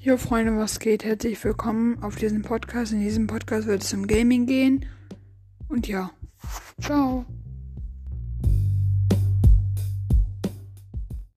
Jo Freunde, was geht? Herzlich willkommen auf diesem Podcast. In diesem Podcast wird es um Gaming gehen. Und ja, ciao.